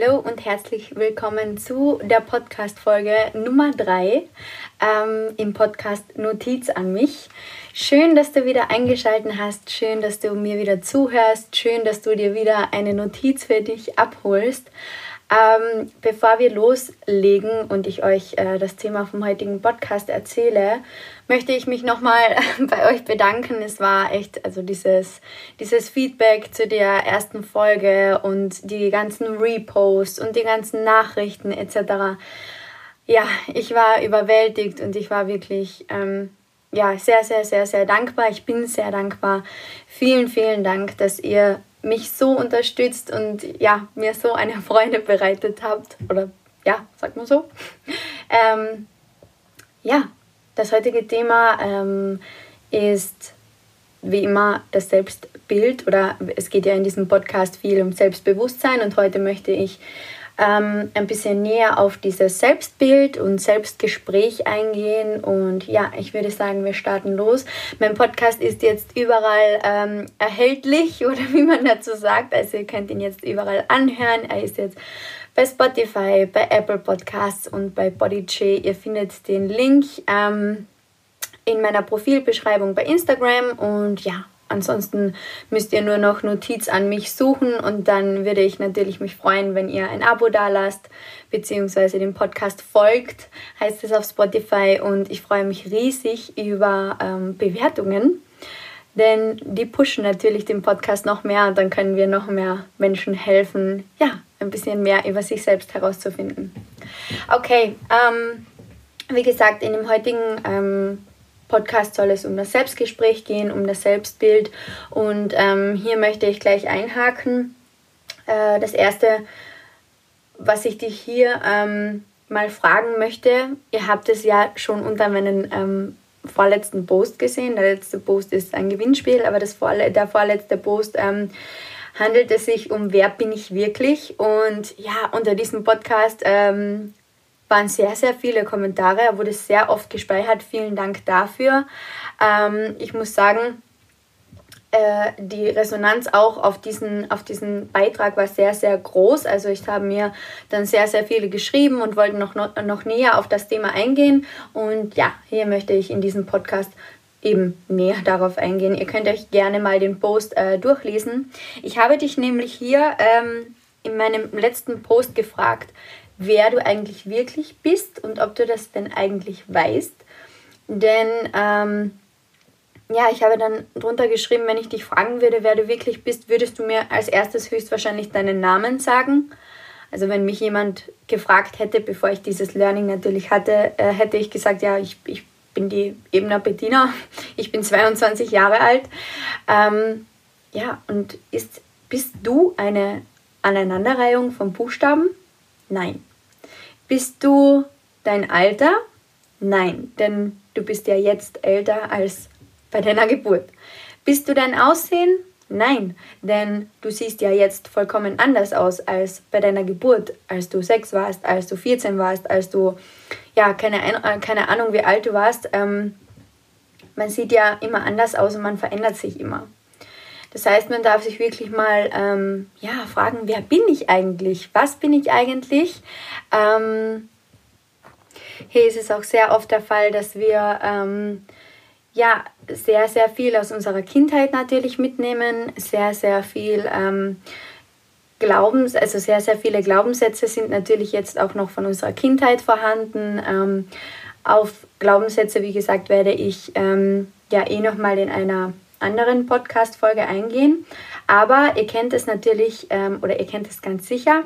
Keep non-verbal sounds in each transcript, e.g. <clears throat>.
Hallo und herzlich willkommen zu der Podcast-Folge Nummer 3 ähm, im Podcast Notiz an mich. Schön, dass du wieder eingeschaltet hast, schön, dass du mir wieder zuhörst, schön, dass du dir wieder eine Notiz für dich abholst. Ähm, bevor wir loslegen und ich euch äh, das Thema vom heutigen Podcast erzähle, möchte ich mich nochmal <laughs> bei euch bedanken. Es war echt, also dieses, dieses Feedback zu der ersten Folge und die ganzen Reposts und die ganzen Nachrichten etc. Ja, ich war überwältigt und ich war wirklich ähm, ja, sehr, sehr, sehr, sehr dankbar. Ich bin sehr dankbar. Vielen, vielen Dank, dass ihr mich so unterstützt und ja, mir so eine <laughs> Freude bereitet habt. Oder ja, sagt man so. <laughs> Ähm, ja, das heutige Thema ähm, ist wie immer das Selbstbild oder es geht ja in diesem Podcast viel um Selbstbewusstsein und heute möchte ich ähm, ein bisschen näher auf dieses Selbstbild und Selbstgespräch eingehen. Und ja, ich würde sagen, wir starten los. Mein Podcast ist jetzt überall ähm, erhältlich <laughs> oder wie man dazu sagt. Also ihr könnt ihn jetzt überall anhören. Er ist jetzt bei Spotify, bei Apple Podcasts und bei Bodyj. Ihr findet den Link ähm, in meiner Profilbeschreibung bei Instagram. Und ja, Ansonsten müsst ihr nur noch Notiz an mich suchen. Und dann würde ich natürlich mich freuen, wenn ihr ein Abo da lasst, beziehungsweise dem Podcast folgt, heißt es auf Spotify. Und ich freue mich riesig über ähm, Bewertungen, denn die pushen natürlich den Podcast noch mehr. Dann können wir noch mehr Menschen helfen, ja, ein bisschen mehr über sich selbst herauszufinden. Okay, ähm, wie gesagt, in dem heutigen ähm, Podcast soll es um das Selbstgespräch gehen, um das Selbstbild. Und ähm, hier möchte ich gleich einhaken. Äh, das erste, was ich dich hier ähm, mal fragen möchte, ihr habt es ja schon unter meinem ähm, vorletzten Post gesehen. Der letzte Post ist ein Gewinnspiel, aber das vorle der vorletzte Post ähm, handelt es sich um Wer bin ich wirklich? Und ja, unter diesem Podcast ähm, waren sehr, sehr viele Kommentare. Er wurde sehr oft gespeichert. Vielen Dank dafür. Ähm, ich muss sagen, äh, die Resonanz auch auf diesen, auf diesen Beitrag war sehr, sehr groß. Also ich habe mir dann sehr, sehr viele geschrieben und wollte noch, noch, noch näher auf das Thema eingehen. Und ja, hier möchte ich in diesem Podcast eben näher darauf eingehen. Ihr könnt euch gerne mal den Post äh, durchlesen. Ich habe dich nämlich hier ähm, in meinem letzten Post gefragt, wer du eigentlich wirklich bist und ob du das denn eigentlich weißt. Denn ähm, ja, ich habe dann drunter geschrieben, wenn ich dich fragen würde, wer du wirklich bist, würdest du mir als erstes höchstwahrscheinlich deinen Namen sagen. Also wenn mich jemand gefragt hätte, bevor ich dieses Learning natürlich hatte, äh, hätte ich gesagt, ja, ich, ich bin die Ebner Bettina, ich bin 22 Jahre alt. Ähm, ja, und ist, bist du eine Aneinanderreihung von Buchstaben? Nein. Bist du dein Alter? Nein, denn du bist ja jetzt älter als bei deiner Geburt. Bist du dein Aussehen? Nein, denn du siehst ja jetzt vollkommen anders aus als bei deiner Geburt, als du sechs warst, als du 14 warst, als du, ja, keine, äh, keine Ahnung, wie alt du warst. Ähm, man sieht ja immer anders aus und man verändert sich immer. Das heißt, man darf sich wirklich mal ähm, ja, fragen, wer bin ich eigentlich? Was bin ich eigentlich? Ähm, hier ist es auch sehr oft der Fall, dass wir ähm, ja, sehr, sehr viel aus unserer Kindheit natürlich mitnehmen, sehr, sehr viel ähm, Glaubens, also sehr, sehr viele Glaubenssätze sind natürlich jetzt auch noch von unserer Kindheit vorhanden. Ähm, auf Glaubenssätze, wie gesagt, werde ich ähm, ja eh nochmal in einer anderen Podcast-Folge eingehen. Aber ihr kennt es natürlich ähm, oder ihr kennt es ganz sicher,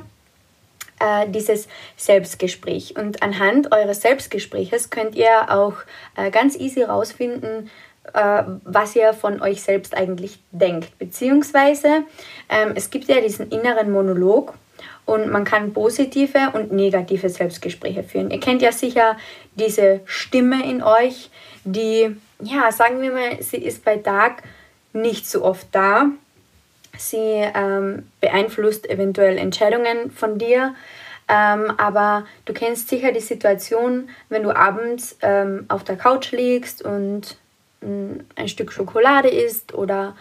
äh, dieses Selbstgespräch. Und anhand eures Selbstgespräches könnt ihr auch äh, ganz easy rausfinden, äh, was ihr von euch selbst eigentlich denkt. Beziehungsweise ähm, es gibt ja diesen inneren Monolog und man kann positive und negative Selbstgespräche führen. Ihr kennt ja sicher diese Stimme in euch, die ja, sagen wir mal, sie ist bei Tag nicht so oft da. Sie ähm, beeinflusst eventuell Entscheidungen von dir, ähm, aber du kennst sicher die Situation, wenn du abends ähm, auf der Couch liegst und mm, ein Stück Schokolade isst oder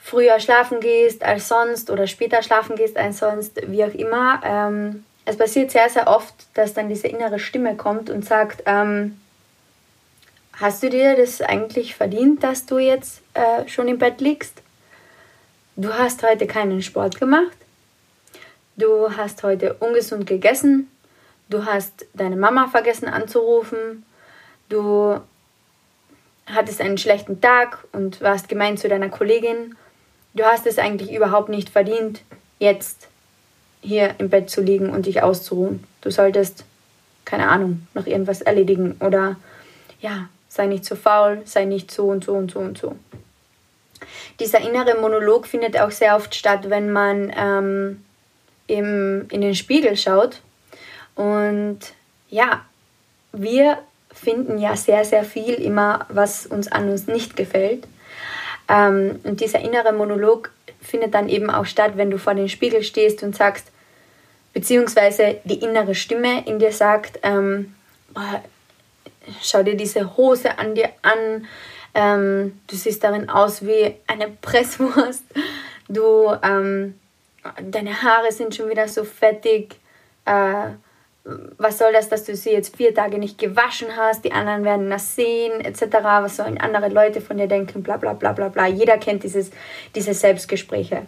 früher schlafen gehst als sonst oder später schlafen gehst als sonst, wie auch immer. Ähm, es passiert sehr, sehr oft, dass dann diese innere Stimme kommt und sagt, ähm, hast du dir das eigentlich verdient, dass du jetzt äh, schon im Bett liegst? Du hast heute keinen Sport gemacht. Du hast heute ungesund gegessen. Du hast deine Mama vergessen anzurufen. Du hattest einen schlechten Tag und warst gemein zu deiner Kollegin. Du hast es eigentlich überhaupt nicht verdient, jetzt hier im Bett zu liegen und dich auszuruhen. Du solltest, keine Ahnung, noch irgendwas erledigen oder ja, sei nicht zu faul, sei nicht so und so und so und so. Dieser innere Monolog findet auch sehr oft statt, wenn man ähm, im, in den Spiegel schaut. Und ja, wir finden ja sehr, sehr viel immer, was uns an uns nicht gefällt. Ähm, und dieser innere Monolog findet dann eben auch statt, wenn du vor dem Spiegel stehst und sagst, beziehungsweise die innere Stimme in dir sagt, ähm, schau dir diese Hose an dir an, ähm, du siehst darin aus wie eine Presswurst, du, ähm, deine Haare sind schon wieder so fettig, äh, was soll das, dass du sie jetzt vier Tage nicht gewaschen hast, die anderen werden das sehen, etc., was sollen andere Leute von dir denken, bla bla bla bla bla. Jeder kennt dieses, diese Selbstgespräche.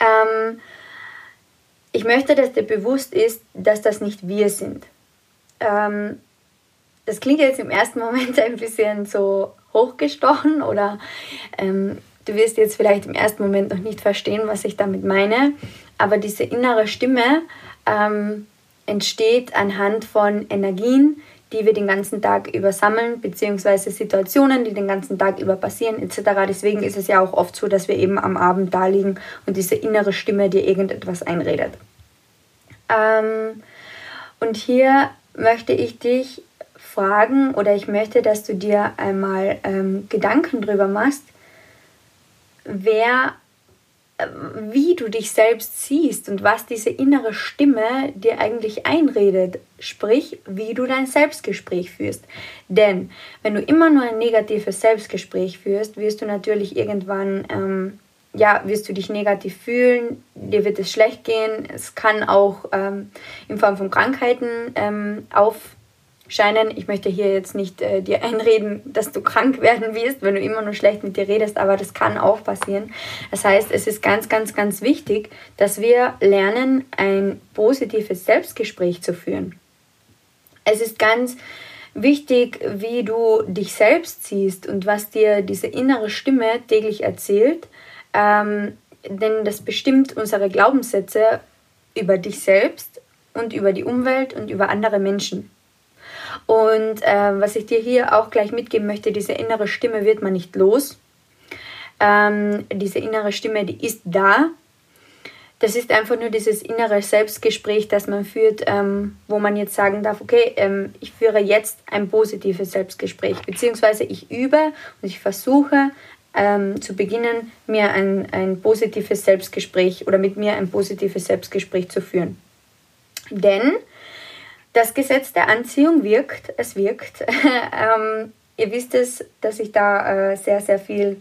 Ähm, ich möchte, dass dir bewusst ist, dass das nicht wir sind. Ähm, das klingt jetzt im ersten Moment <laughs> ein bisschen so hochgestochen oder ähm, du wirst jetzt vielleicht im ersten Moment noch nicht verstehen, was ich damit meine, aber diese innere Stimme, ähm, entsteht anhand von Energien, die wir den ganzen Tag über sammeln, beziehungsweise Situationen, die den ganzen Tag über passieren, etc. Deswegen ist es ja auch oft so, dass wir eben am Abend da liegen und diese innere Stimme dir irgendetwas einredet. Ähm, und hier möchte ich dich fragen oder ich möchte, dass du dir einmal ähm, Gedanken drüber machst, wer wie du dich selbst siehst und was diese innere Stimme dir eigentlich einredet, sprich, wie du dein Selbstgespräch führst. Denn wenn du immer nur ein negatives Selbstgespräch führst, wirst du natürlich irgendwann, ähm, ja, wirst du dich negativ fühlen, dir wird es schlecht gehen, es kann auch ähm, in Form von Krankheiten ähm, auf scheinen. Ich möchte hier jetzt nicht äh, dir einreden, dass du krank werden wirst, wenn du immer nur schlecht mit dir redest, aber das kann auch passieren. Das heißt, es ist ganz, ganz, ganz wichtig, dass wir lernen, ein positives Selbstgespräch zu führen. Es ist ganz wichtig, wie du dich selbst siehst und was dir diese innere Stimme täglich erzählt, ähm, denn das bestimmt unsere Glaubenssätze über dich selbst und über die Umwelt und über andere Menschen. Und äh, was ich dir hier auch gleich mitgeben möchte, diese innere Stimme wird man nicht los. Ähm, diese innere Stimme, die ist da. Das ist einfach nur dieses innere Selbstgespräch, das man führt, ähm, wo man jetzt sagen darf, okay, ähm, ich führe jetzt ein positives Selbstgespräch, beziehungsweise ich übe und ich versuche ähm, zu beginnen, mir ein, ein positives Selbstgespräch oder mit mir ein positives Selbstgespräch zu führen. Denn das Gesetz der Anziehung wirkt, es wirkt. <laughs> ähm, ihr wisst es, dass ich da äh, sehr, sehr viel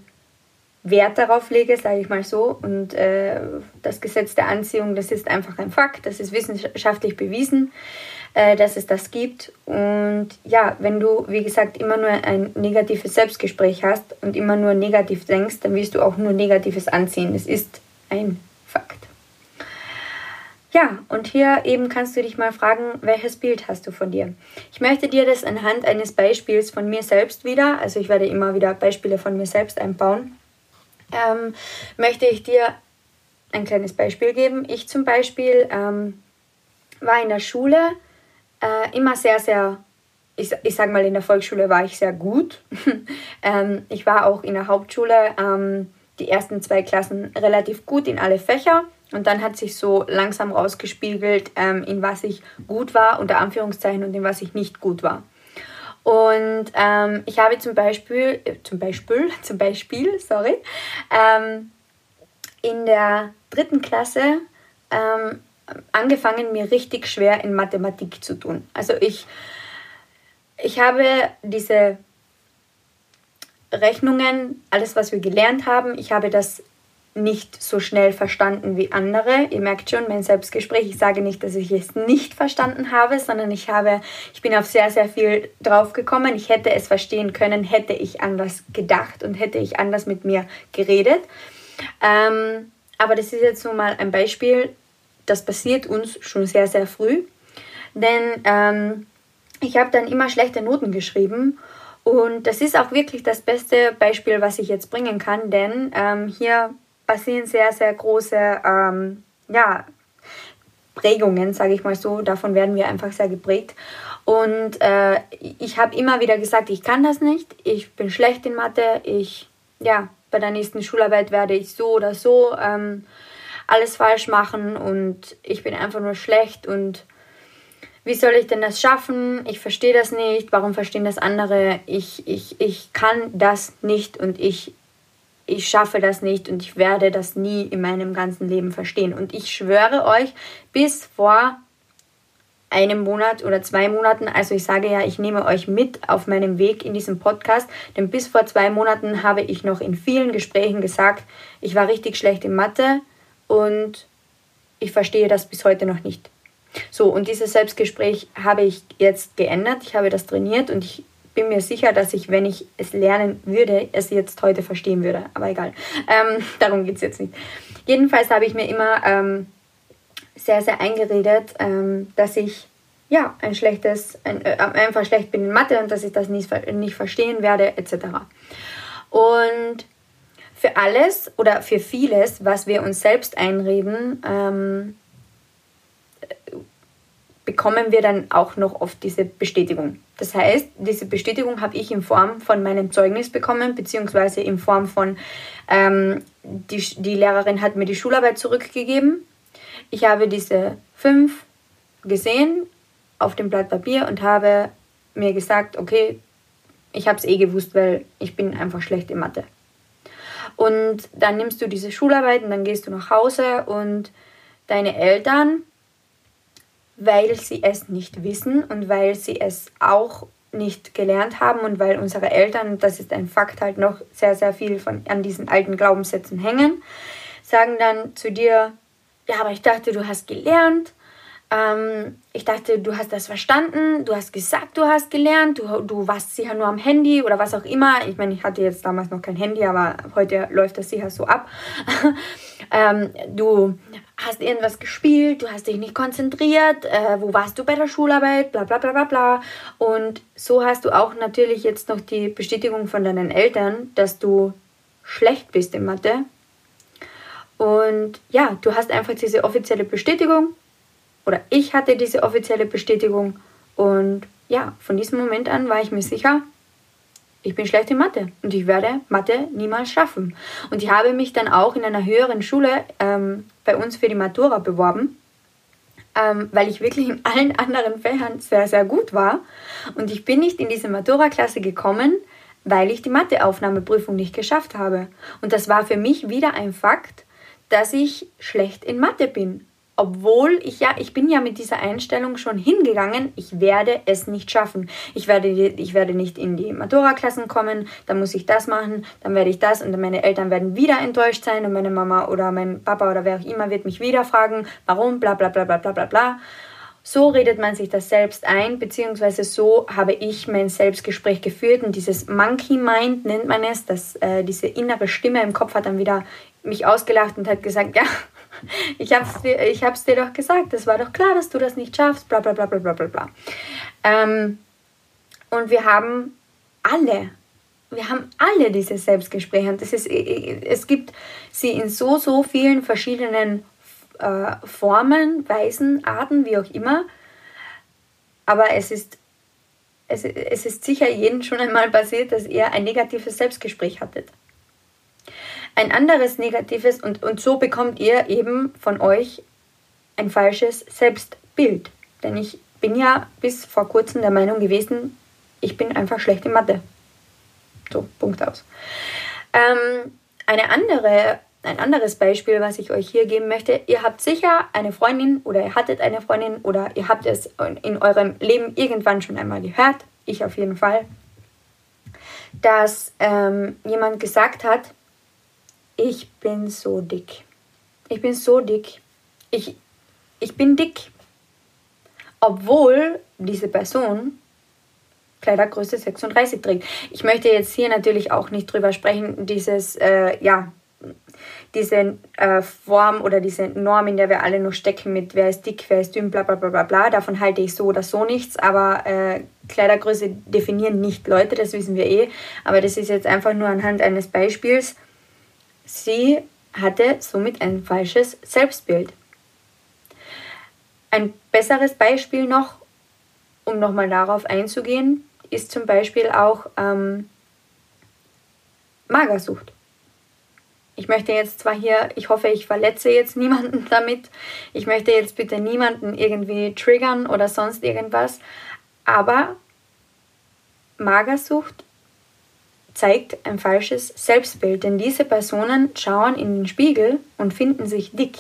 Wert darauf lege, sage ich mal so. Und äh, das Gesetz der Anziehung, das ist einfach ein Fakt, das ist wissenschaftlich bewiesen, äh, dass es das gibt. Und ja, wenn du, wie gesagt, immer nur ein negatives Selbstgespräch hast und immer nur negativ denkst, dann wirst du auch nur Negatives anziehen. Es ist ein Fakt. Ja, und hier eben kannst du dich mal fragen, welches Bild hast du von dir? Ich möchte dir das anhand eines Beispiels von mir selbst wieder, also ich werde immer wieder Beispiele von mir selbst einbauen, ähm, möchte ich dir ein kleines Beispiel geben. Ich zum Beispiel ähm, war in der Schule äh, immer sehr, sehr, ich, ich sage mal, in der Volksschule war ich sehr gut. <laughs> ähm, ich war auch in der Hauptschule ähm, die ersten zwei Klassen relativ gut in alle Fächer und dann hat sich so langsam rausgespiegelt, ähm, in was ich gut war, unter Anführungszeichen, und in was ich nicht gut war. Und ähm, ich habe zum Beispiel, äh, zum Beispiel, <laughs> zum Beispiel, sorry, ähm, in der dritten Klasse ähm, angefangen, mir richtig schwer in Mathematik zu tun. Also ich, ich habe diese Rechnungen, alles, was wir gelernt haben, ich habe das nicht so schnell verstanden wie andere. Ihr merkt schon, mein Selbstgespräch, ich sage nicht, dass ich es nicht verstanden habe, sondern ich habe, ich bin auf sehr, sehr viel draufgekommen. Ich hätte es verstehen können, hätte ich anders gedacht und hätte ich anders mit mir geredet. Ähm, aber das ist jetzt nur mal ein Beispiel, das passiert uns schon sehr, sehr früh. Denn ähm, ich habe dann immer schlechte Noten geschrieben und das ist auch wirklich das beste Beispiel, was ich jetzt bringen kann, denn ähm, hier passieren sehr, sehr große ähm, ja, Prägungen, sage ich mal so. Davon werden wir einfach sehr geprägt. Und äh, ich habe immer wieder gesagt, ich kann das nicht, ich bin schlecht in Mathe, ich, ja, bei der nächsten Schularbeit werde ich so oder so ähm, alles falsch machen und ich bin einfach nur schlecht und wie soll ich denn das schaffen? Ich verstehe das nicht. Warum verstehen das andere? Ich, ich, ich kann das nicht und ich, ich schaffe das nicht und ich werde das nie in meinem ganzen Leben verstehen. Und ich schwöre euch, bis vor einem Monat oder zwei Monaten, also ich sage ja, ich nehme euch mit auf meinem Weg in diesem Podcast, denn bis vor zwei Monaten habe ich noch in vielen Gesprächen gesagt, ich war richtig schlecht in Mathe und ich verstehe das bis heute noch nicht. So, und dieses Selbstgespräch habe ich jetzt geändert. Ich habe das trainiert und ich bin mir sicher, dass ich, wenn ich es lernen würde, es jetzt heute verstehen würde. Aber egal. Ähm, <laughs> darum geht es jetzt nicht. Jedenfalls habe ich mir immer ähm, sehr, sehr eingeredet, ähm, dass ich ja ein schlechtes, ein, äh, einfach schlecht bin in Mathe und dass ich das nicht, nicht verstehen werde, etc. Und für alles oder für vieles, was wir uns selbst einreden, ähm, bekommen wir dann auch noch oft diese Bestätigung. Das heißt, diese Bestätigung habe ich in Form von meinem Zeugnis bekommen, beziehungsweise in Form von, ähm, die, die Lehrerin hat mir die Schularbeit zurückgegeben. Ich habe diese fünf gesehen auf dem Blatt Papier und habe mir gesagt, okay, ich habe es eh gewusst, weil ich bin einfach schlecht in Mathe. Und dann nimmst du diese Schularbeit und dann gehst du nach Hause und deine Eltern weil sie es nicht wissen und weil sie es auch nicht gelernt haben und weil unsere Eltern, das ist ein Fakt, halt noch sehr, sehr viel von, an diesen alten Glaubenssätzen hängen, sagen dann zu dir, ja, aber ich dachte, du hast gelernt, ähm, ich dachte, du hast das verstanden, du hast gesagt, du hast gelernt, du, du warst sicher nur am Handy oder was auch immer. Ich meine, ich hatte jetzt damals noch kein Handy, aber heute läuft das sicher so ab. <laughs> ähm, du hast irgendwas gespielt, du hast dich nicht konzentriert, äh, wo warst du bei der Schularbeit, bla bla bla bla bla. Und so hast du auch natürlich jetzt noch die Bestätigung von deinen Eltern, dass du schlecht bist in Mathe. Und ja, du hast einfach diese offizielle Bestätigung, oder ich hatte diese offizielle Bestätigung. Und ja, von diesem Moment an war ich mir sicher, ich bin schlecht in Mathe und ich werde Mathe niemals schaffen. Und ich habe mich dann auch in einer höheren Schule ähm, bei uns für die Matura beworben, ähm, weil ich wirklich in allen anderen Fächern sehr, sehr gut war. Und ich bin nicht in diese Matura-Klasse gekommen, weil ich die Matheaufnahmeprüfung nicht geschafft habe. Und das war für mich wieder ein Fakt, dass ich schlecht in Mathe bin obwohl ich ja, ich bin ja mit dieser Einstellung schon hingegangen, ich werde es nicht schaffen. Ich werde, ich werde nicht in die Matura-Klassen kommen, dann muss ich das machen, dann werde ich das und meine Eltern werden wieder enttäuscht sein und meine Mama oder mein Papa oder wer auch immer wird mich wieder fragen, warum, bla bla bla bla bla bla bla. So redet man sich das selbst ein, beziehungsweise so habe ich mein Selbstgespräch geführt und dieses Monkey Mind nennt man es, dass äh, diese innere Stimme im Kopf hat dann wieder mich ausgelacht und hat gesagt, ja, ich habe es dir, ich hab's dir doch gesagt, es war doch klar, dass du das nicht schaffst, bla bla bla bla bla bla. Ähm, und wir haben alle, wir haben alle diese Selbstgespräche. Und das ist, es gibt sie in so, so vielen verschiedenen äh, Formen, Weisen, Arten, wie auch immer. Aber es ist, es, es ist sicher jedem schon einmal passiert, dass ihr ein negatives Selbstgespräch hattet ein anderes negatives und, und so bekommt ihr eben von euch ein falsches Selbstbild. Denn ich bin ja bis vor kurzem der Meinung gewesen, ich bin einfach schlecht in Mathe. So, Punkt aus. Ähm, eine andere, ein anderes Beispiel, was ich euch hier geben möchte, ihr habt sicher eine Freundin oder ihr hattet eine Freundin oder ihr habt es in eurem Leben irgendwann schon einmal gehört, ich auf jeden Fall, dass ähm, jemand gesagt hat, ich bin so dick. Ich bin so dick. Ich, ich bin dick. Obwohl diese Person Kleidergröße 36 trägt. Ich möchte jetzt hier natürlich auch nicht drüber sprechen, dieses, äh, ja, diese äh, Form oder diese Norm, in der wir alle noch stecken mit wer ist dick, wer ist dünn, bla bla bla bla bla. Davon halte ich so oder so nichts, aber äh, Kleidergröße definieren nicht Leute, das wissen wir eh. Aber das ist jetzt einfach nur anhand eines Beispiels. Sie hatte somit ein falsches Selbstbild. Ein besseres Beispiel noch, um nochmal darauf einzugehen, ist zum Beispiel auch ähm, Magersucht. Ich möchte jetzt zwar hier, ich hoffe, ich verletze jetzt <laughs> niemanden damit. Ich möchte jetzt bitte niemanden irgendwie triggern oder sonst irgendwas. Aber Magersucht zeigt ein falsches Selbstbild, denn diese Personen schauen in den Spiegel und finden sich dick.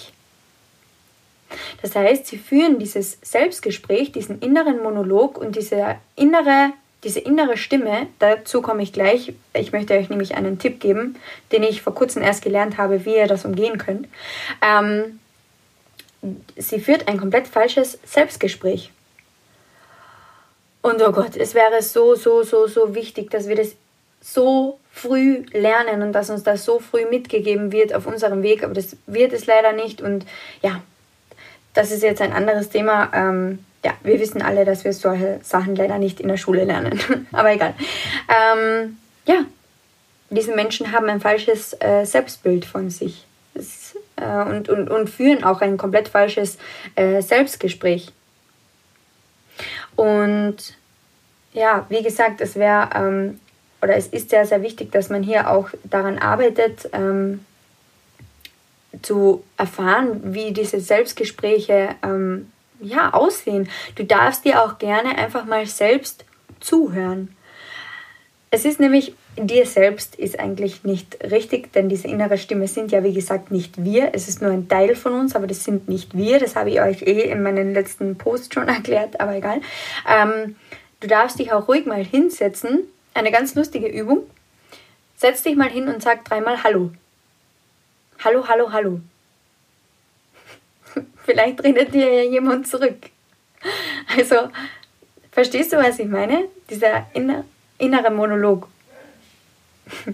Das heißt, sie führen dieses Selbstgespräch, diesen inneren Monolog und diese innere diese innere Stimme, dazu komme ich gleich. Ich möchte euch nämlich einen Tipp geben, den ich vor kurzem erst gelernt habe, wie ihr das umgehen könnt. Ähm, sie führt ein komplett falsches Selbstgespräch. Und oh Gott, es wäre so, so, so, so wichtig, dass wir das so früh lernen und dass uns das so früh mitgegeben wird auf unserem Weg, aber das wird es leider nicht. Und ja, das ist jetzt ein anderes Thema. Ähm, ja, wir wissen alle, dass wir solche Sachen leider nicht in der Schule lernen. <laughs> Aber egal. Ähm, ja, diese Menschen haben ein falsches äh, Selbstbild von sich das, äh, und, und, und führen auch ein komplett falsches äh, Selbstgespräch. Und ja, wie gesagt, es wäre ähm, oder es ist sehr, sehr wichtig, dass man hier auch daran arbeitet, ähm, zu erfahren, wie diese Selbstgespräche ähm, ja, aussehen. Du darfst dir auch gerne einfach mal selbst zuhören. Es ist nämlich, dir selbst ist eigentlich nicht richtig, denn diese innere Stimme sind ja wie gesagt nicht wir. Es ist nur ein Teil von uns, aber das sind nicht wir. Das habe ich euch eh in meinen letzten Post schon <laughs> erklärt, aber egal. Ähm, du darfst dich auch ruhig mal hinsetzen. Eine ganz lustige Übung. Setz dich mal hin und sag dreimal Hallo. Hallo, hallo, hallo. <laughs> Vielleicht redet dir ja jemand zurück. Also, verstehst du, was ich meine? Dieser inner, innere Monolog. <laughs>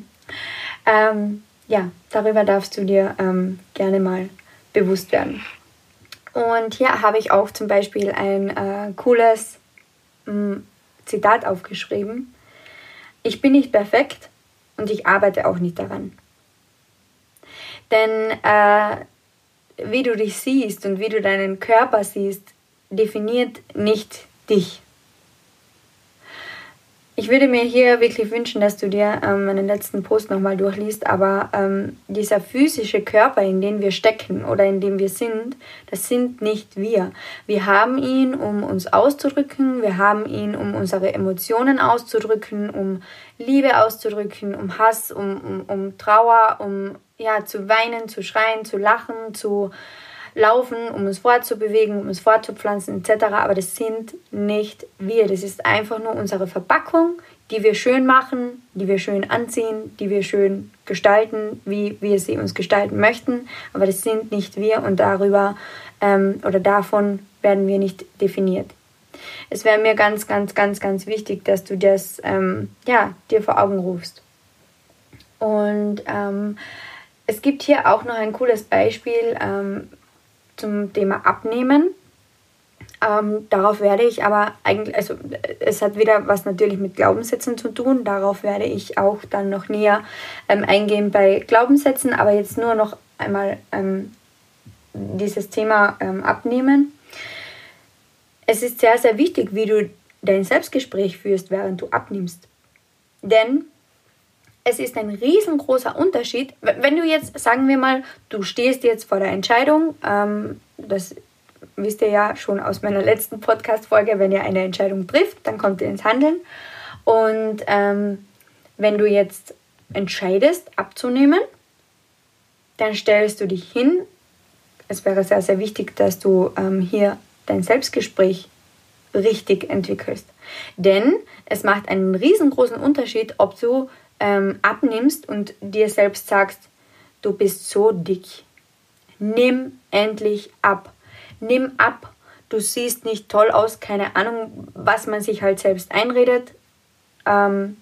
ähm, ja, darüber darfst du dir ähm, gerne mal bewusst werden. Und hier habe ich auch zum Beispiel ein äh, cooles mh, mm, Zitat aufgeschrieben. Ich bin nicht perfekt und ich arbeite auch nicht daran. Denn äh, wie du dich siehst und wie du deinen Körper siehst, definiert nicht dich. Ich würde mir hier wirklich wünschen, dass du dir ähm, meinen letzten Post nochmal durchliest, aber ähm, dieser physische Körper, in dem wir stecken oder in dem wir sind, das sind nicht wir. Wir haben ihn, um uns auszudrücken, wir haben ihn, um unsere Emotionen auszudrücken, um Liebe auszudrücken, um Hass, um, um, um Trauer, um ja, zu weinen, zu schreien, zu lachen, zu laufen, um uns fortzubewegen, um uns fortzupflanzen etc. Aber das sind nicht wir. Das ist einfach nur unsere Verpackung, die wir schön machen, die wir schön anziehen, die wir schön gestalten, wie wir sie uns gestalten möchten. Aber das sind nicht wir und darüber ähm, oder davon werden wir nicht definiert. Es wäre mir ganz, ganz, ganz, ganz wichtig, dass du das ähm, ja, dir vor Augen rufst. Und ähm, es gibt hier auch noch ein cooles Beispiel ähm, zum Thema Abnehmen. Ähm, darauf werde ich aber eigentlich, also es hat wieder was natürlich mit Glaubenssätzen zu tun. Darauf werde ich auch dann noch näher ähm, eingehen bei Glaubenssätzen, aber jetzt nur noch einmal ähm, dieses Thema ähm, Abnehmen. Es ist sehr, sehr wichtig, wie du dein Selbstgespräch führst, während du abnimmst. Denn es ist ein riesengroßer Unterschied. Wenn du jetzt, sagen wir mal, du stehst jetzt vor der Entscheidung, ähm, das wisst ihr ja schon aus meiner letzten Podcast-Folge, wenn ihr eine Entscheidung trifft, dann kommt ihr ins Handeln. Und ähm, wenn du jetzt entscheidest, abzunehmen, dann stellst du dich hin. Es wäre sehr, sehr wichtig, dass du ähm, hier dein Selbstgespräch richtig entwickelst. Denn es macht einen riesengroßen Unterschied, ob du ähm, abnimmst und dir selbst sagst, du bist so dick. Nimm endlich ab. Nimm ab. Du siehst nicht toll aus, keine Ahnung, was man sich halt selbst einredet. Ähm,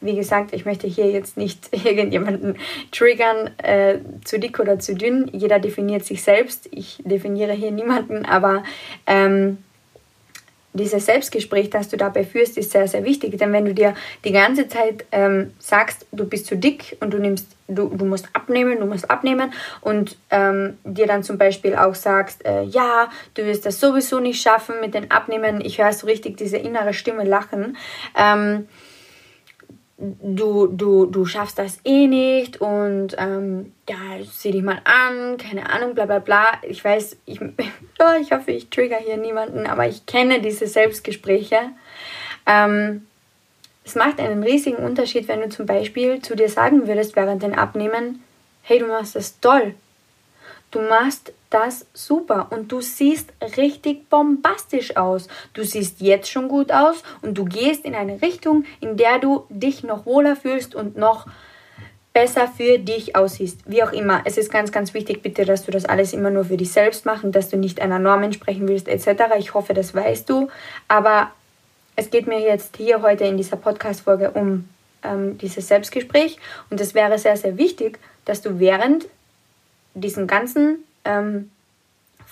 wie gesagt, ich möchte hier jetzt nicht <laughs> irgendjemanden triggern, äh, zu dick oder zu dünn. Jeder definiert sich selbst. Ich definiere hier niemanden, aber ähm, dieses Selbstgespräch, das du dabei führst, ist sehr, sehr wichtig. Denn wenn du dir die ganze Zeit ähm, sagst, du bist zu dick und du nimmst, du, du musst abnehmen, du musst abnehmen und ähm, dir dann zum Beispiel auch sagst, äh, ja, du wirst das sowieso nicht schaffen mit den Abnehmen, ich höre so richtig diese innere Stimme lachen. Ähm, du, du, du schaffst das eh nicht und ähm, ja, sieh dich mal an, keine Ahnung, bla bla bla. Ich weiß, ich, <laughs> oh, ich hoffe, ich trigger hier niemanden, aber ich kenne diese Selbstgespräche. Ähm, es macht einen riesigen Unterschied, wenn du zum Beispiel zu dir sagen würdest während den Abnehmen, hey, du machst das toll. Du machst das super und du siehst richtig bombastisch aus. Du siehst jetzt schon gut aus und du gehst in eine Richtung, in der du dich noch wohler fühlst und noch besser für dich aussiehst. Wie auch immer. Es ist ganz, ganz wichtig, bitte, dass du das alles immer nur für dich selbst machst und dass du nicht einer Norm entsprechen willst, etc. Ich hoffe, das weißt du. Aber es geht mir jetzt hier heute in dieser Podcast-Folge um ähm, dieses Selbstgespräch und es wäre sehr, sehr wichtig, dass du während diesen ganzen ähm,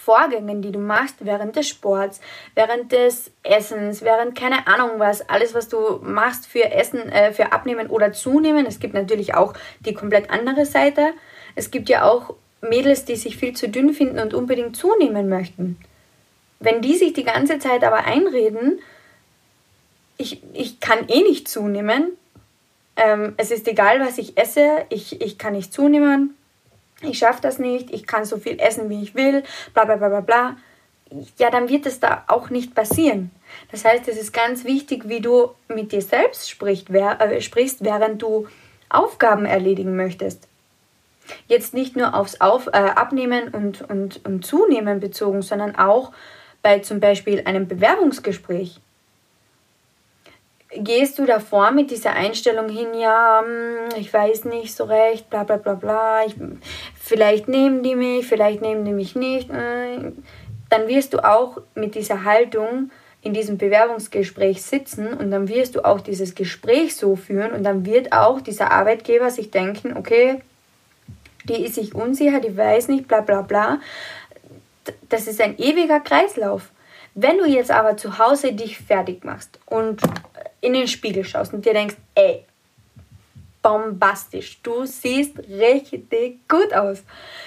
Vorgängen, die du machst während des Sports, während des Essens, während keine Ahnung was, alles was du machst für Essen, äh, für Abnehmen oder Zunehmen. Es gibt natürlich auch die komplett andere Seite. Es gibt ja auch Mädels, die sich viel zu dünn finden und unbedingt zunehmen möchten. Wenn die sich die ganze Zeit aber einreden, ich, ich kann eh nicht zunehmen, ähm, es ist egal, was ich esse, ich, ich kann nicht zunehmen, ich schaffe das nicht, ich kann so viel essen, wie ich will, bla bla bla bla bla, ja, dann wird es da auch nicht passieren. Das heißt, es ist ganz wichtig, wie du mit dir selbst äh, sprichst während du Aufgaben erledigen möchtest. Jetzt nicht nur aufs Auf, äh, Abnehmen und, und, und Zunehmen bezogen, sondern auch bei zum Beispiel einem Bewerbungsgespräch gehst du davor mit dieser Einstellung hin, ja, hm, ich weiß nicht so recht, bla bla bla bla, ich, vielleicht nehmen die mich, vielleicht nehmen die mich nicht, äh, dann wirst du auch mit dieser Haltung in diesem Bewerbungsgespräch sitzen und dann wirst du auch dieses Gespräch so führen und dann wird auch dieser Arbeitgeber sich denken, okay, die ist sich unsicher, die weiß nicht, bla bla bla. Das ist ein ewiger Kreislauf. Wenn du jetzt aber zu Hause dich fertig machst und in den Spiegel schaust und dir denkst, ey, bombastisch, du siehst richtig gut aus.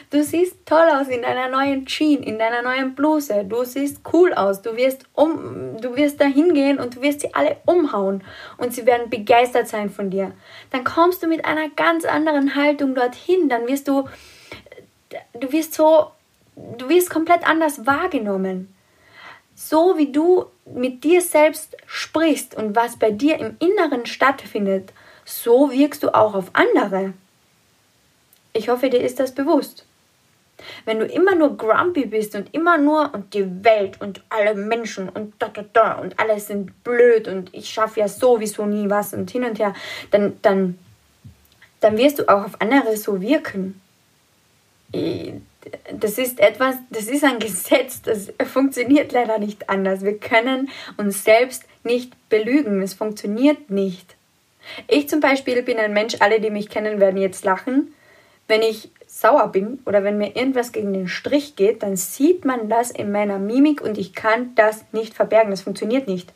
Du siehst toll aus in deiner neuen Jeans, in deiner neuen Bluse. Du siehst cool aus. Du wirst um, du wirst da hingehen und du wirst sie alle umhauen und sie werden begeistert sein von dir. Dann kommst du mit einer ganz anderen Haltung dorthin. Dann wirst du, du wirst so, du wirst komplett anders wahrgenommen so wie du mit dir selbst sprichst und was bei dir im Inneren stattfindet, so wirkst du auch auf andere. Ich hoffe, dir ist das bewusst. Wenn du immer nur grumpy bist und immer nur und die Welt und alle Menschen und da da da und alles sind blöd und ich schaffe ja sowieso nie was und hin und her, dann, dann, dann wirst du auch auf andere so wirken das ist etwas, das ist ein Gesetz, das funktioniert leider nicht anders. Wir können uns selbst nicht belügen. Es funktioniert nicht. Ich zum Beispiel bin ein Mensch, alle, die mich kennen, werden jetzt lachen. Wenn ich sauer bin oder wenn mir irgendwas gegen den Strich geht, dann sieht man das in meiner Mimik und ich kann das nicht verbergen. Das funktioniert nicht.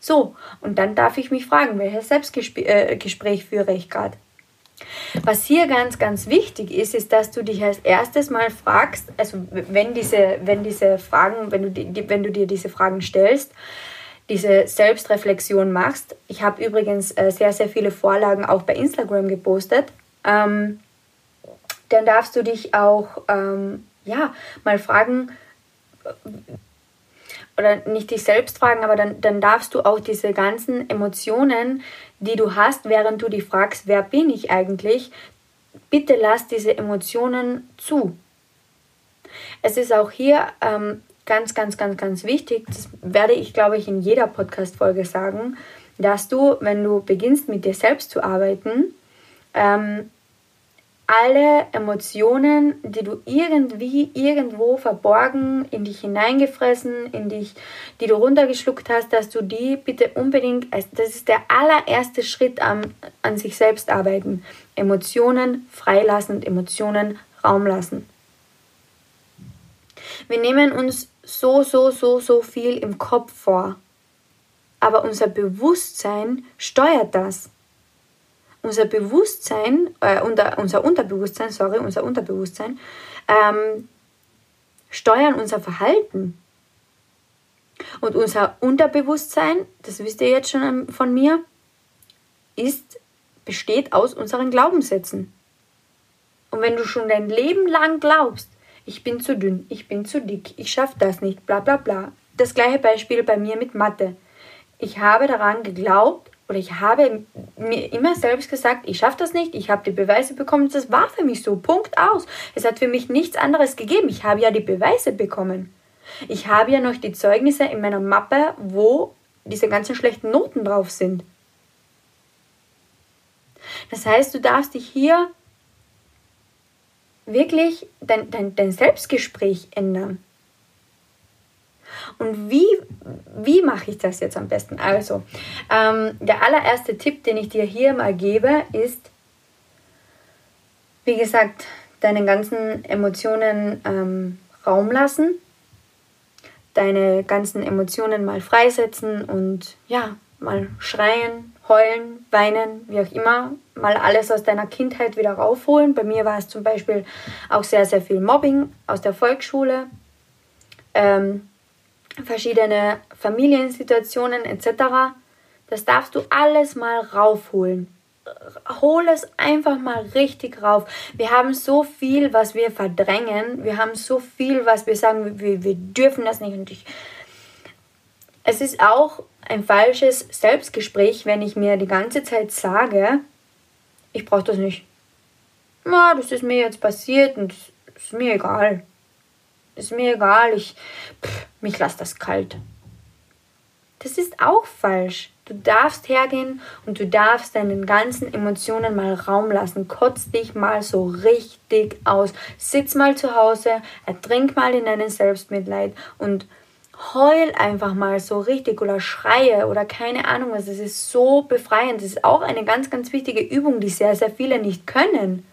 So, und dann darf ich mich fragen, welches Selbstgespräch äh, führe ich gerade? Was hier ganz, ganz wichtig ist, ist, dass du dich als erstes mal fragst, also wenn diese, wenn diese Fragen, wenn du, die, wenn du dir diese Fragen stellst, diese Selbstreflexion machst. Ich habe übrigens äh, sehr, sehr viele Vorlagen auch bei Instagram gepostet. Ähm, dann darfst du dich auch ähm, ja, mal fragen, oder nicht dich selbst fragen, aber dann, dann darfst du auch diese ganzen Emotionen, die du hast, während du dich fragst, wer bin ich eigentlich, bitte lass diese Emotionen zu. Es ist auch hier ähm, ganz, ganz, ganz, ganz wichtig, das werde ich, glaube ich, in jeder Podcast-Folge sagen, dass du, wenn du beginnst, mit dir selbst zu arbeiten, ähm, alle Emotionen, die du irgendwie irgendwo verborgen in dich hineingefressen, in dich, die du runtergeschluckt hast, dass du die bitte unbedingt, das ist der allererste Schritt an, an sich selbst arbeiten. Emotionen freilassen und Emotionen Raum lassen. Wir nehmen uns so, so, so, so viel im Kopf vor. Aber unser Bewusstsein steuert das unser Bewusstsein, äh, unser, Unterbewusstsein, sorry, unser Unterbewusstsein, ähm, steuern unser Verhalten. Und unser Unterbewusstsein, das wisst ihr jetzt schon ähm, von mir, ist, besteht aus unseren Glaubenssätzen. Und wenn du schon dein Leben lang glaubst, ich bin zu dünn, ich bin zu dick, ich schaffe das nicht, bla bla bla. Das gleiche Beispiel bei mir mit Mathe. Ich habe daran geglaubt, oder ich habe mir immer selbst gesagt, ich schaffe das nicht, ich habe die Beweise bekommen, das war für mich so, Punkt aus. Es hat für mich nichts anderes gegeben, ich habe ja die Beweise bekommen. Ich habe ja noch die Zeugnisse in meiner Mappe, wo diese ganzen schlechten Noten drauf sind. Das heißt, du darfst dich hier wirklich dein, dein, dein Selbstgespräch ändern. Und wie, wie mache ich das jetzt am besten? Also, ähm, der allererste Tipp, den ich dir hier mal gebe, ist, wie gesagt, deinen ganzen Emotionen ähm, Raum lassen, deine ganzen Emotionen mal freisetzen und ja, mal schreien, heulen, weinen, wie auch immer, mal alles aus deiner Kindheit wieder raufholen. Bei mir war es zum Beispiel auch sehr, sehr viel Mobbing aus der Volksschule. Ähm, verschiedene Familiensituationen etc. Das darfst du alles mal raufholen. Hol es einfach mal richtig rauf. Wir haben so viel, was wir verdrängen. Wir haben so viel, was wir sagen, wir, wir dürfen das nicht. Und ich, es ist auch ein falsches Selbstgespräch, wenn ich mir die ganze Zeit sage, ich brauche das nicht. Na, das ist mir jetzt passiert und ist mir egal. Ist mir egal, ich, pff, mich lässt das kalt. Das ist auch falsch. Du darfst hergehen und du darfst deinen ganzen Emotionen mal Raum lassen. Kotz dich mal so richtig aus. Sitz mal zu Hause, ertrink mal in deinen Selbstmitleid und heul einfach mal so richtig oder schreie oder keine Ahnung was. Es ist so befreiend. Das ist auch eine ganz, ganz wichtige Übung, die sehr, sehr viele nicht können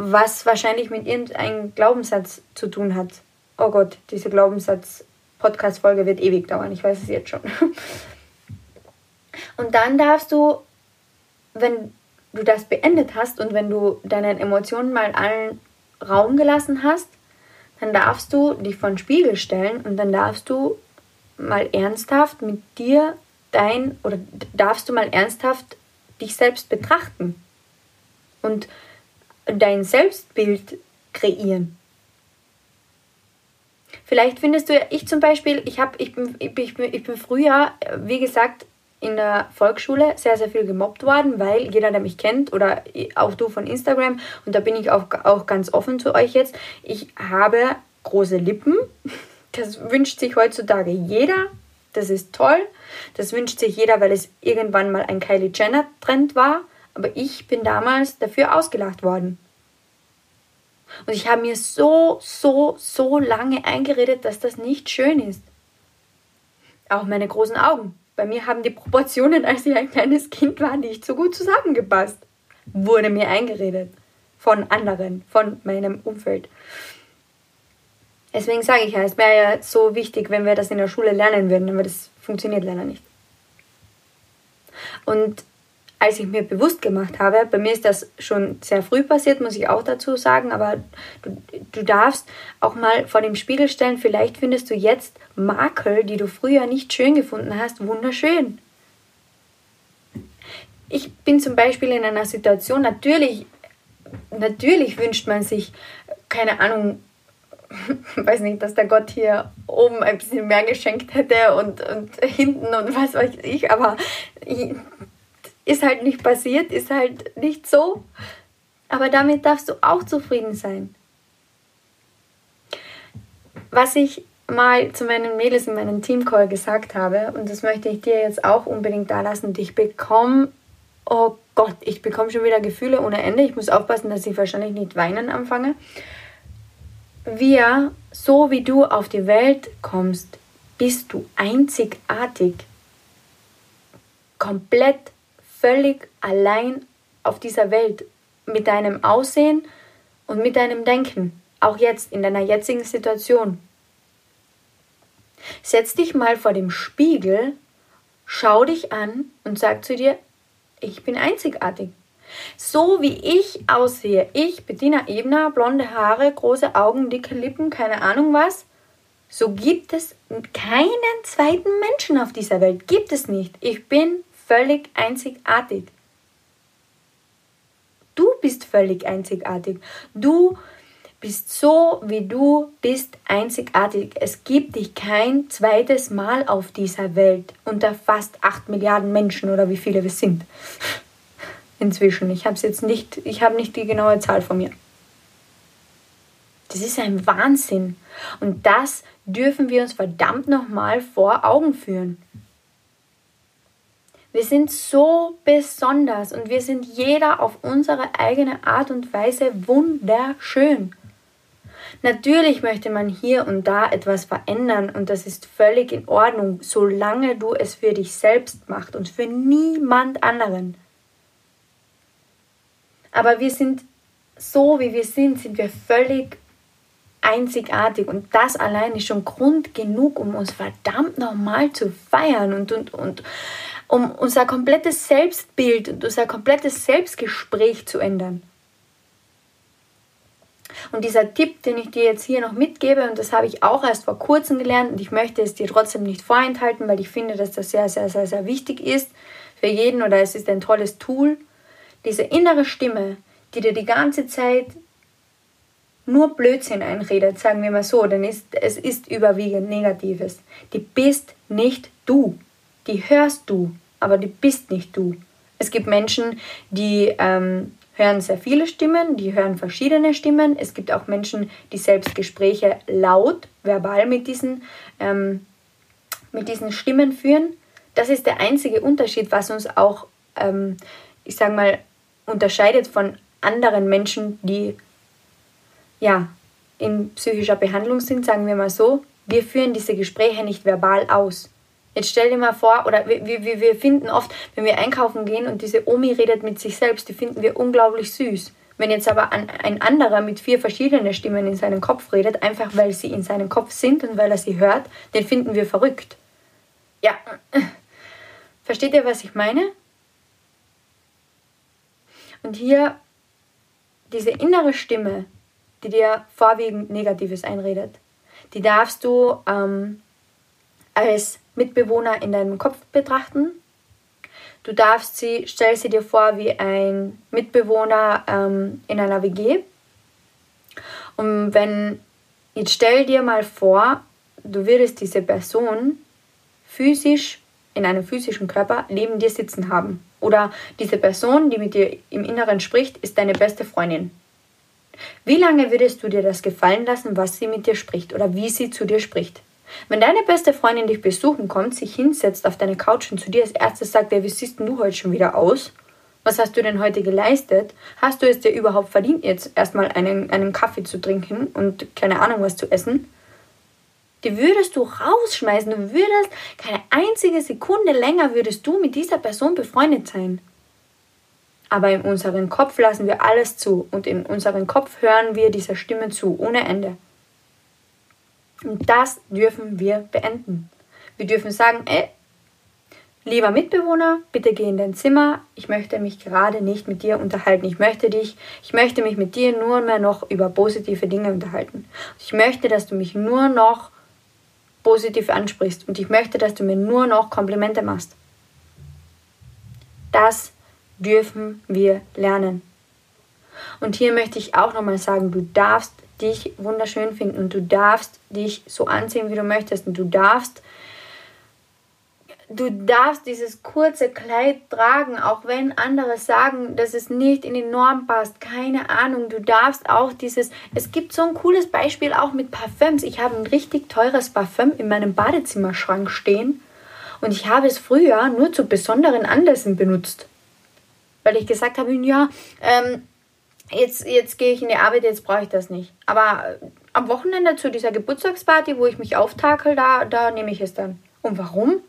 was wahrscheinlich mit irgendeinem Glaubenssatz zu tun hat. Oh Gott, diese Glaubenssatz-Podcast-Folge wird ewig dauern, ich weiß es jetzt schon. Und dann darfst du, wenn du das beendet hast und wenn du deinen Emotionen mal allen Raum gelassen hast, dann darfst du dich vor den Spiegel stellen und dann darfst du mal ernsthaft mit dir dein oder darfst du mal ernsthaft dich selbst betrachten. Und dein Selbstbild kreieren. Vielleicht findest du, ich zum Beispiel, ich, hab, ich, bin, ich, bin, ich bin früher, wie gesagt, in der Volksschule sehr, sehr viel gemobbt worden, weil jeder, der mich kennt oder auch du von Instagram, und da bin ich auch, auch ganz offen zu euch jetzt, ich habe große Lippen. <laughs> Das wünscht sich heutzutage jeder. Das ist toll. Das wünscht sich jeder, weil es irgendwann mal ein Kylie Jenner-Trend war aber ich bin damals dafür ausgelacht worden. Und ich habe mir so, so, so lange eingeredet, dass das nicht schön ist. Auch meine großen Augen. Bei mir haben die Proportionen, als ich ein kleines Kind war, nicht so gut zusammengepasst. Wurde mir eingeredet. Von anderen, von meinem Umfeld. Deswegen sage ich ja, es wäre ja so wichtig, wenn wir das in der Schule lernen würden, aber das funktioniert leider nicht. Und als ich mir bewusst gemacht habe, bei mir ist das schon sehr früh passiert, muss ich auch dazu sagen, aber du, du darfst auch mal vor dem Spiegel stellen, vielleicht findest du jetzt Makel, die du früher nicht schön gefunden hast, wunderschön. Ich bin zum Beispiel in einer Situation, natürlich, natürlich wünscht man sich, keine Ahnung, <laughs> weiß nicht, dass der Gott hier oben ein bisschen mehr geschenkt hätte und, und hinten und was weiß ich, aber ich, ist halt nicht passiert, ist halt nicht so. Aber damit darfst du auch zufrieden sein. Was ich mal zu meinen Mädels in meinem Teamcall gesagt habe, und das möchte ich dir jetzt auch unbedingt da lassen, und ich bekomme oh Gott, ich bekomme schon wieder Gefühle ohne Ende. Ich muss aufpassen, dass ich wahrscheinlich nicht weinen anfange. Wir, so wie du auf die Welt kommst, bist du einzigartig. Komplett, völlig allein auf dieser Welt. Mit deinem Aussehen und mit deinem Denken. Auch jetzt, in deiner jetzigen Situation. Setz dich mal vor dem Spiegel, schau dich an und sag zu dir, ich bin einzigartig. So wie ich aussehe, ich, Bettina Ebner, blonde Haare, große Augen, dicke Lippen, keine Ahnung was, so gibt es keinen zweiten Menschen auf dieser Welt. Gibt es nicht. Ich bin völlig einzigartig. Du bist völlig einzigartig. Du bist so, wie du bist, einzigartig. Es gibt dich kein zweites Mal auf dieser Welt unter fast 8 Milliarden Menschen oder wie viele wir sind. <laughs> Inzwischen. Ich habe jetzt nicht, ich habe nicht die genaue Zahl von mir. Das ist ein Wahnsinn. Und das dürfen wir uns verdammt nochmal vor Augen führen. Wir sind so besonders und wir sind jeder auf unsere eigene Art und Weise wunderschön. Natürlich möchte man hier und da etwas verändern und das ist völlig in Ordnung, solange du es für dich selbst machst und für niemand anderen. Aber wir sind so, wie wir sind, sind wir völlig einzigartig und das allein ist schon Grund genug, um uns verdammt normal zu feiern und, und, und um unser komplettes Selbstbild und unser komplettes Selbstgespräch zu ändern. Und dieser Tipp, den ich dir jetzt hier noch mitgebe, und das habe ich auch erst vor kurzem gelernt und ich möchte es dir trotzdem nicht vorenthalten, weil ich finde, dass das sehr, sehr, sehr, sehr wichtig ist für jeden oder es ist ein tolles Tool. Diese innere Stimme, die dir die ganze Zeit nur Blödsinn einredet, sagen wir mal so, denn es ist überwiegend Negatives. Die bist nicht du. Die hörst du, aber die bist nicht du. Es gibt Menschen, die ähm, hören sehr viele Stimmen, die hören verschiedene Stimmen. Es gibt auch Menschen, die selbst Gespräche laut, verbal mit diesen, ähm, mit diesen Stimmen führen. Das ist der einzige Unterschied, was uns auch, ähm, ich sage mal, unterscheidet von anderen Menschen, die ja in psychischer Behandlung sind, sagen wir mal so. Wir führen diese Gespräche nicht verbal aus. Jetzt stell dir mal vor, oder wir, wir, wir finden oft, wenn wir einkaufen gehen und diese Omi redet mit sich selbst, die finden wir unglaublich süß. Wenn jetzt aber ein anderer mit vier verschiedenen Stimmen in seinem Kopf redet, einfach weil sie in seinem Kopf sind und weil er sie hört, den finden wir verrückt. Ja, <clears throat> versteht ihr, was ich meine? Und hier diese innere Stimme, die dir vorwiegend Negatives einredet, die darfst du ähm, als Mitbewohner in deinem Kopf betrachten. Du darfst sie, stell sie dir vor wie ein Mitbewohner ähm, in einer WG. Und wenn, jetzt stell dir mal vor, du würdest diese Person physisch in einem physischen Körper neben dir sitzen haben. Oder diese Person, die mit dir im Inneren spricht, ist deine beste Freundin. Wie lange würdest du dir das gefallen lassen, was sie mit dir spricht oder wie sie zu dir spricht? Wenn deine beste Freundin dich besuchen kommt, sich hinsetzt auf deine Couch und zu dir als erstes sagt, wie siehst du heute schon wieder aus? Was hast du denn heute geleistet? Hast du es dir überhaupt verdient, jetzt erstmal einen, einen Kaffee zu trinken und keine Ahnung was zu essen? Die würdest du rausschmeißen. Du würdest keine einzige Sekunde länger würdest du mit dieser Person befreundet sein. Aber in unserem Kopf lassen wir alles zu und in unserem Kopf hören wir dieser Stimme zu, ohne Ende. Und das dürfen wir beenden. Wir dürfen sagen, ey, lieber Mitbewohner, bitte geh in dein Zimmer. Ich möchte mich gerade nicht mit dir unterhalten. Ich möchte dich, ich möchte mich mit dir nur mehr noch über positive Dinge unterhalten. Ich möchte, dass du mich nur noch positiv ansprichst und ich möchte, dass du mir nur noch Komplimente machst. Das dürfen wir lernen. Und hier möchte ich auch nochmal sagen, du darfst dich wunderschön finden und du darfst dich so anziehen, wie du möchtest und du darfst du darfst dieses kurze Kleid tragen, auch wenn andere sagen, dass es nicht in die Norm passt. Keine Ahnung, du darfst auch dieses. Es gibt so ein cooles Beispiel auch mit Parfüms. Ich habe ein richtig teures Parfüm in meinem Badezimmerschrank stehen und ich habe es früher nur zu besonderen Anlässen benutzt. weil ich gesagt habe, ja, ähm, jetzt, jetzt gehe ich in die Arbeit, jetzt brauche ich das nicht. Aber am Wochenende zu dieser Geburtstagsparty, wo ich mich auftakel, da, da nehme ich es dann. Und warum?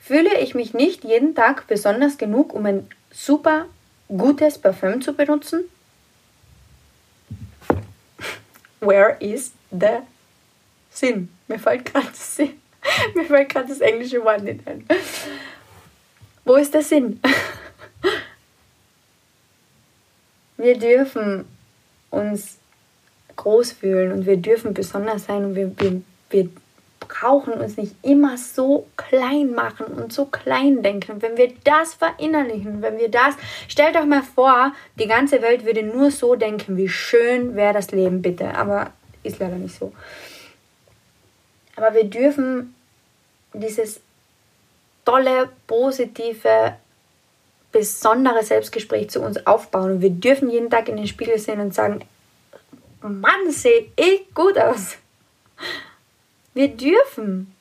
Fühle ich mich nicht jeden Tag besonders genug, um ein super gutes Parfüm zu benutzen? <laughs> Where is the Sinn? Mir fällt gerade <laughs> Mir fällt das englische Wort nicht ein. Wo ist der Sinn? <laughs> Wir dürfen uns groß fühlen und wir dürfen besonders sein und wir, wir, wir brauchen uns nicht immer so klein machen und so klein denken. Wenn wir das verinnerlichen, wenn wir das, stellt euch mal vor, die ganze Welt würde nur so denken, wie schön wäre das Leben bitte. Aber ist leider nicht so. Aber wir dürfen dieses tolle, positive, besondere Selbstgespräch zu uns aufbauen. Und wir dürfen jeden Tag in den Spiegel sehen und sagen, Mann, sehe ich gut aus. Wir dürfen.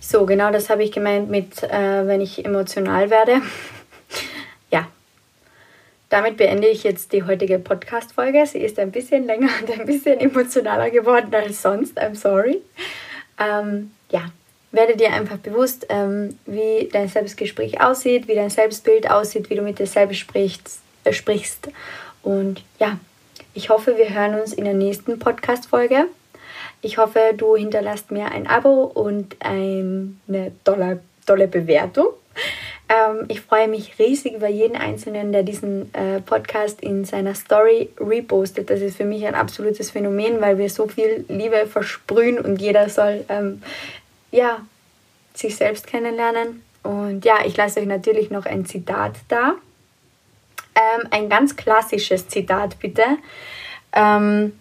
So, genau das habe ich gemeint mit, äh, wenn ich emotional werde. <laughs> ja, damit beende ich jetzt die heutige Podcast-Folge. Sie ist ein bisschen länger und ein bisschen emotionaler geworden als sonst. I'm sorry. Ähm, ja, werde dir einfach bewusst, ähm, wie dein Selbstgespräch aussieht, wie dein Selbstbild aussieht, wie du mit dir selbst sprichst. Äh, sprichst. Und ja, ich hoffe, wir hören uns in der nächsten Podcast-Folge. Ich hoffe, du hinterlässt mir ein Abo und eine tolle, tolle Bewertung. Ähm, ich freue mich riesig über jeden Einzelnen, der diesen äh, Podcast in seiner Story repostet. Das ist für mich ein absolutes Phänomen, weil wir so viel Liebe versprühen und jeder soll ähm, ja, sich selbst kennenlernen. Und ja, ich lasse euch natürlich noch ein Zitat da. Ähm, ein ganz klassisches Zitat bitte. Ähm,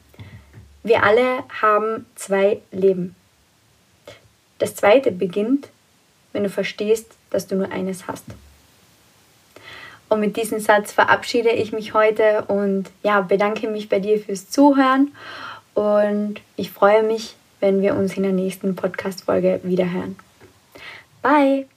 wir alle haben zwei Leben. Das zweite beginnt, wenn du verstehst, dass du nur eines hast. Und mit diesem Satz verabschiede ich mich heute und ja, bedanke mich bei dir fürs Zuhören und ich freue mich, wenn wir uns in der nächsten Podcast-Folge wiederhören. Bye!